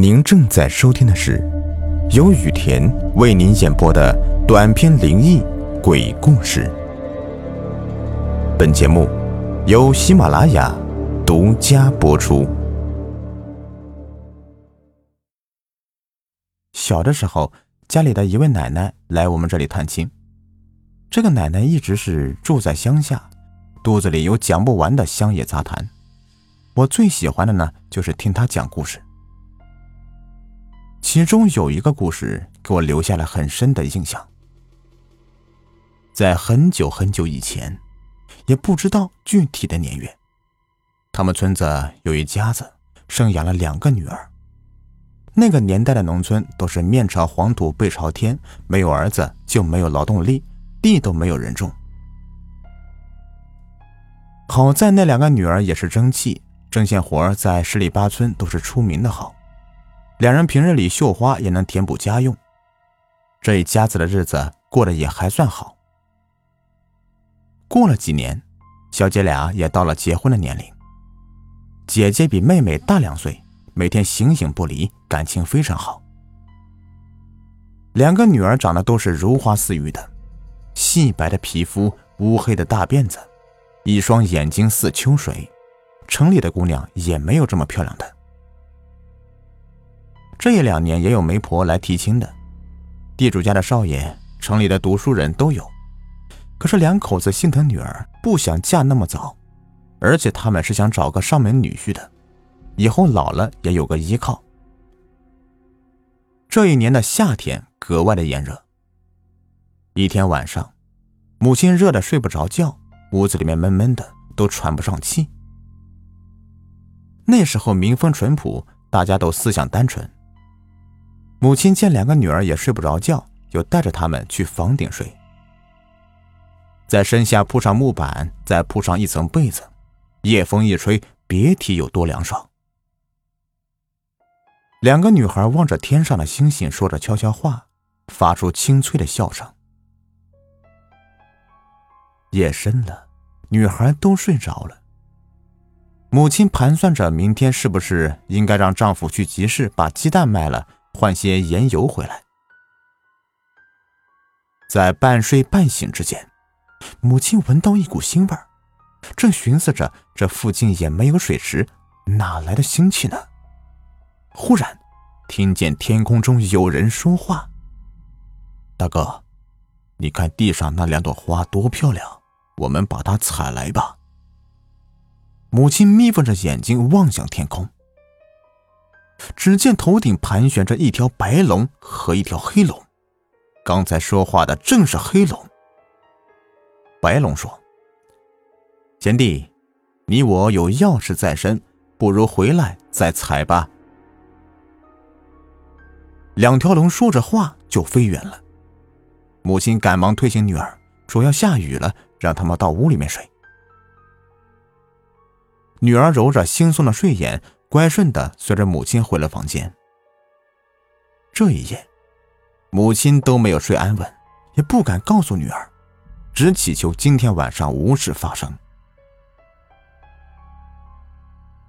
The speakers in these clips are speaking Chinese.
您正在收听的是由雨田为您演播的短篇灵异鬼故事。本节目由喜马拉雅独家播出。小的时候，家里的一位奶奶来我们这里探亲。这个奶奶一直是住在乡下，肚子里有讲不完的乡野杂谈。我最喜欢的呢，就是听她讲故事。其中有一个故事给我留下了很深的印象。在很久很久以前，也不知道具体的年月，他们村子有一家子生养了两个女儿。那个年代的农村都是面朝黄土背朝天，没有儿子就没有劳动力，地都没有人种。好在那两个女儿也是争气，针线活在十里八村都是出名的好。两人平日里绣花也能填补家用，这一家子的日子过得也还算好。过了几年，小姐俩也到了结婚的年龄。姐姐比妹妹大两岁，每天形影不离，感情非常好。两个女儿长得都是如花似玉的，细白的皮肤，乌黑的大辫子，一双眼睛似秋水，城里的姑娘也没有这么漂亮的。这一两年也有媒婆来提亲的，地主家的少爷，城里的读书人都有。可是两口子心疼女儿，不想嫁那么早，而且他们是想找个上门女婿的，以后老了也有个依靠。这一年的夏天格外的炎热。一天晚上，母亲热的睡不着觉，屋子里面闷闷的，都喘不上气。那时候民风淳朴，大家都思想单纯。母亲见两个女儿也睡不着觉，就带着他们去房顶睡，在身下铺上木板，再铺上一层被子，夜风一吹，别提有多凉爽。两个女孩望着天上的星星，说着悄悄话，发出清脆的笑声。夜深了，女孩都睡着了。母亲盘算着明天是不是应该让丈夫去集市把鸡蛋卖了。换些盐油回来。在半睡半醒之间，母亲闻到一股腥味儿，正寻思着这附近也没有水池，哪来的腥气呢？忽然，听见天空中有人说话：“大哥，你看地上那两朵花多漂亮，我们把它采来吧。”母亲眯缝着眼睛望向天空。只见头顶盘旋着一条白龙和一条黑龙，刚才说话的正是黑龙。白龙说：“贤弟，你我有要事在身，不如回来再采吧。”两条龙说着话就飞远了。母亲赶忙推醒女儿，说要下雨了，让他们到屋里面睡。女儿揉着惺忪的睡眼。乖顺的随着母亲回了房间。这一夜，母亲都没有睡安稳，也不敢告诉女儿，只祈求今天晚上无事发生。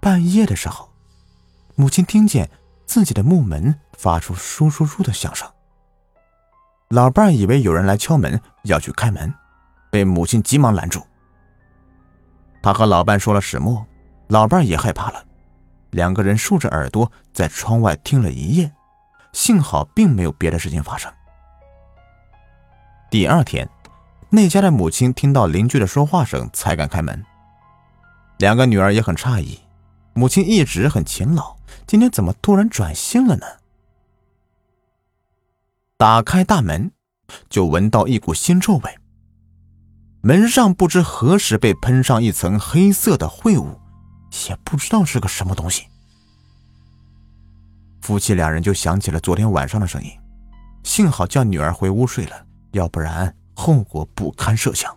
半夜的时候，母亲听见自己的木门发出“倏倏倏”的响声。老伴以为有人来敲门，要去开门，被母亲急忙拦住。他和老伴说了始末，老伴也害怕了。两个人竖着耳朵在窗外听了一夜，幸好并没有别的事情发生。第二天，那家的母亲听到邻居的说话声才敢开门。两个女儿也很诧异，母亲一直很勤劳，今天怎么突然转性了呢？打开大门，就闻到一股腥臭味。门上不知何时被喷上一层黑色的秽物。也不知道是个什么东西，夫妻两人就想起了昨天晚上的声音，幸好叫女儿回屋睡了，要不然后果不堪设想。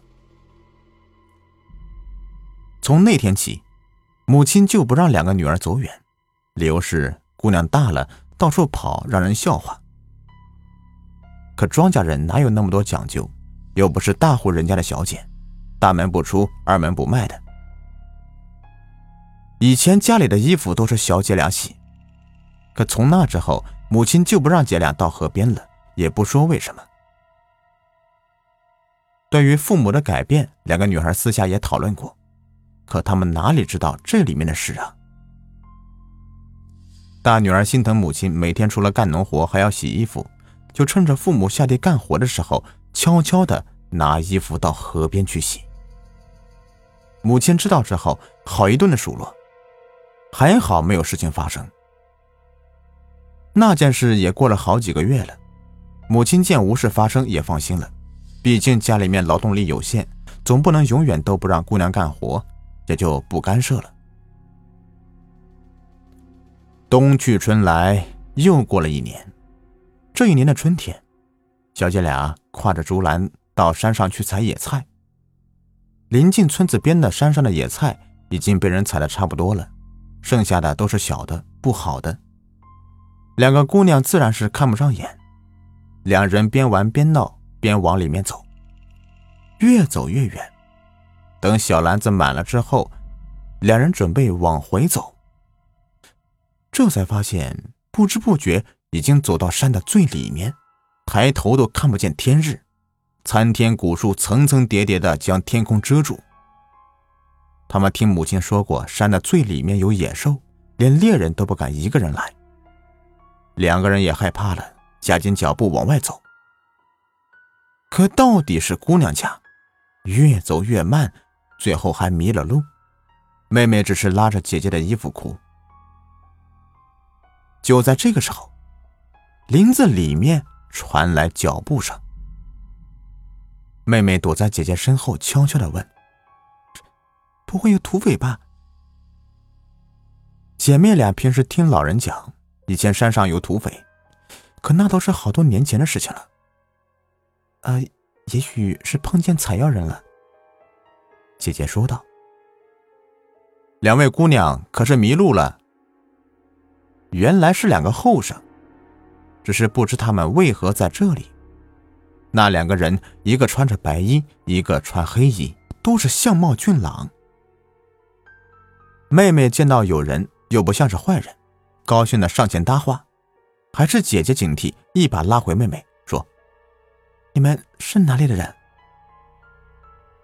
从那天起，母亲就不让两个女儿走远，理由是姑娘大了，到处跑让人笑话。可庄稼人哪有那么多讲究，又不是大户人家的小姐，大门不出二门不迈的。以前家里的衣服都是小姐俩洗，可从那之后，母亲就不让姐俩到河边了，也不说为什么。对于父母的改变，两个女孩私下也讨论过，可他们哪里知道这里面的事啊？大女儿心疼母亲，每天除了干农活还要洗衣服，就趁着父母下地干活的时候，悄悄的拿衣服到河边去洗。母亲知道之后，好一顿的数落，还好没有事情发生。那件事也过了好几个月了，母亲见无事发生也放心了，毕竟家里面劳动力有限，总不能永远都不让姑娘干活，也就不干涉了。冬去春来，又过了一年。这一年的春天，小姐俩挎着竹篮到山上去采野菜。临近村子边的山上的野菜已经被人采的差不多了，剩下的都是小的不好的。两个姑娘自然是看不上眼，两人边玩边闹，边往里面走，越走越远。等小篮子满了之后，两人准备往回走，这才发现不知不觉已经走到山的最里面，抬头都看不见天日，参天古树层层叠叠的将天空遮住。他们听母亲说过，山的最里面有野兽，连猎人都不敢一个人来。两个人也害怕了，加紧脚步往外走。可到底是姑娘家，越走越慢，最后还迷了路。妹妹只是拉着姐姐的衣服哭。就在这个时候，林子里面传来脚步声。妹妹躲在姐姐身后，悄悄的问：“不会有土匪吧？”姐妹俩平时听老人讲。以前山上有土匪，可那都是好多年前的事情了。呃，也许是碰见采药人了。姐姐说道。两位姑娘可是迷路了。原来是两个后生，只是不知他们为何在这里。那两个人，一个穿着白衣，一个穿黑衣，都是相貌俊朗。妹妹见到有人，又不像是坏人。高兴的上前搭话，还是姐姐警惕，一把拉回妹妹，说：“你们是哪里的人？”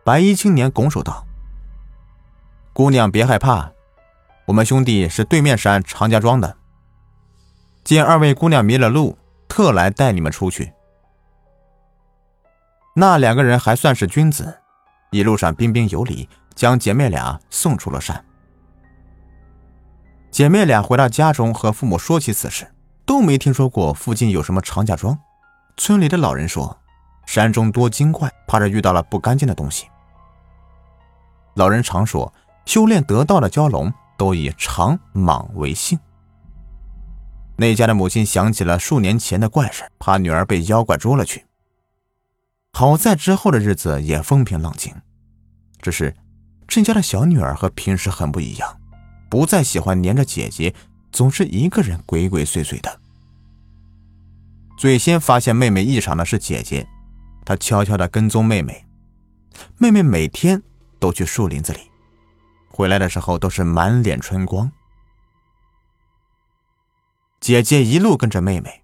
白衣青年拱手道：“姑娘别害怕，我们兄弟是对面山常家庄的。见二位姑娘迷了路，特来带你们出去。”那两个人还算是君子，一路上彬彬有礼，将姐妹俩送出了山。姐妹俩回到家中，和父母说起此事，都没听说过附近有什么常家庄。村里的老人说，山中多精怪，怕是遇到了不干净的东西。老人常说，修炼得道的蛟龙都以长蟒为姓。那家的母亲想起了数年前的怪事，怕女儿被妖怪捉了去。好在之后的日子也风平浪静，只是这家的小女儿和平时很不一样。不再喜欢黏着姐姐，总是一个人鬼鬼祟祟的。最先发现妹妹异常的是姐姐，她悄悄的跟踪妹妹。妹妹每天都去树林子里，回来的时候都是满脸春光。姐姐一路跟着妹妹，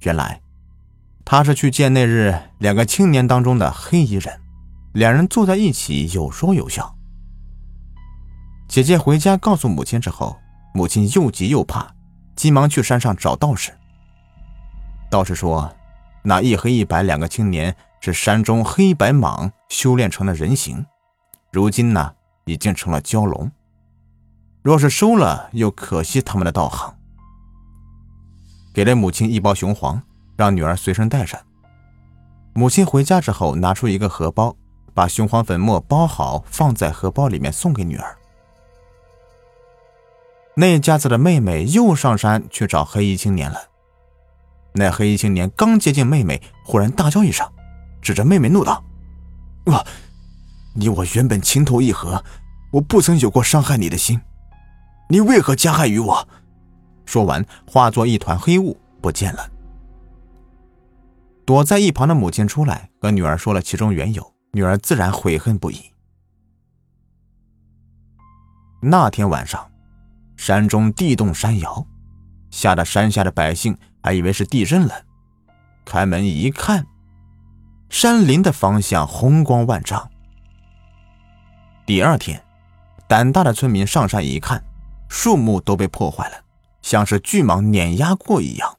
原来她是去见那日两个青年当中的黑衣人，两人坐在一起有说有笑。姐姐回家告诉母亲之后，母亲又急又怕，急忙去山上找道士。道士说，那一黑一白两个青年是山中黑白蟒修炼成了人形，如今呢已经成了蛟龙。若是收了，又可惜他们的道行。给了母亲一包雄黄，让女儿随身带着。母亲回家之后，拿出一个荷包，把雄黄粉末包好，放在荷包里面送给女儿。那家子的妹妹又上山去找黑衣青年了。那黑衣青年刚接近妹妹，忽然大叫一声，指着妹妹怒道：“我，你我原本情投意合，我不曾有过伤害你的心，你为何加害于我？”说完，化作一团黑雾不见了。躲在一旁的母亲出来和女儿说了其中缘由，女儿自然悔恨不已。那天晚上。山中地动山摇，吓得山下的百姓还以为是地震了。开门一看，山林的方向红光万丈。第二天，胆大的村民上山一看，树木都被破坏了，像是巨蟒碾压过一样。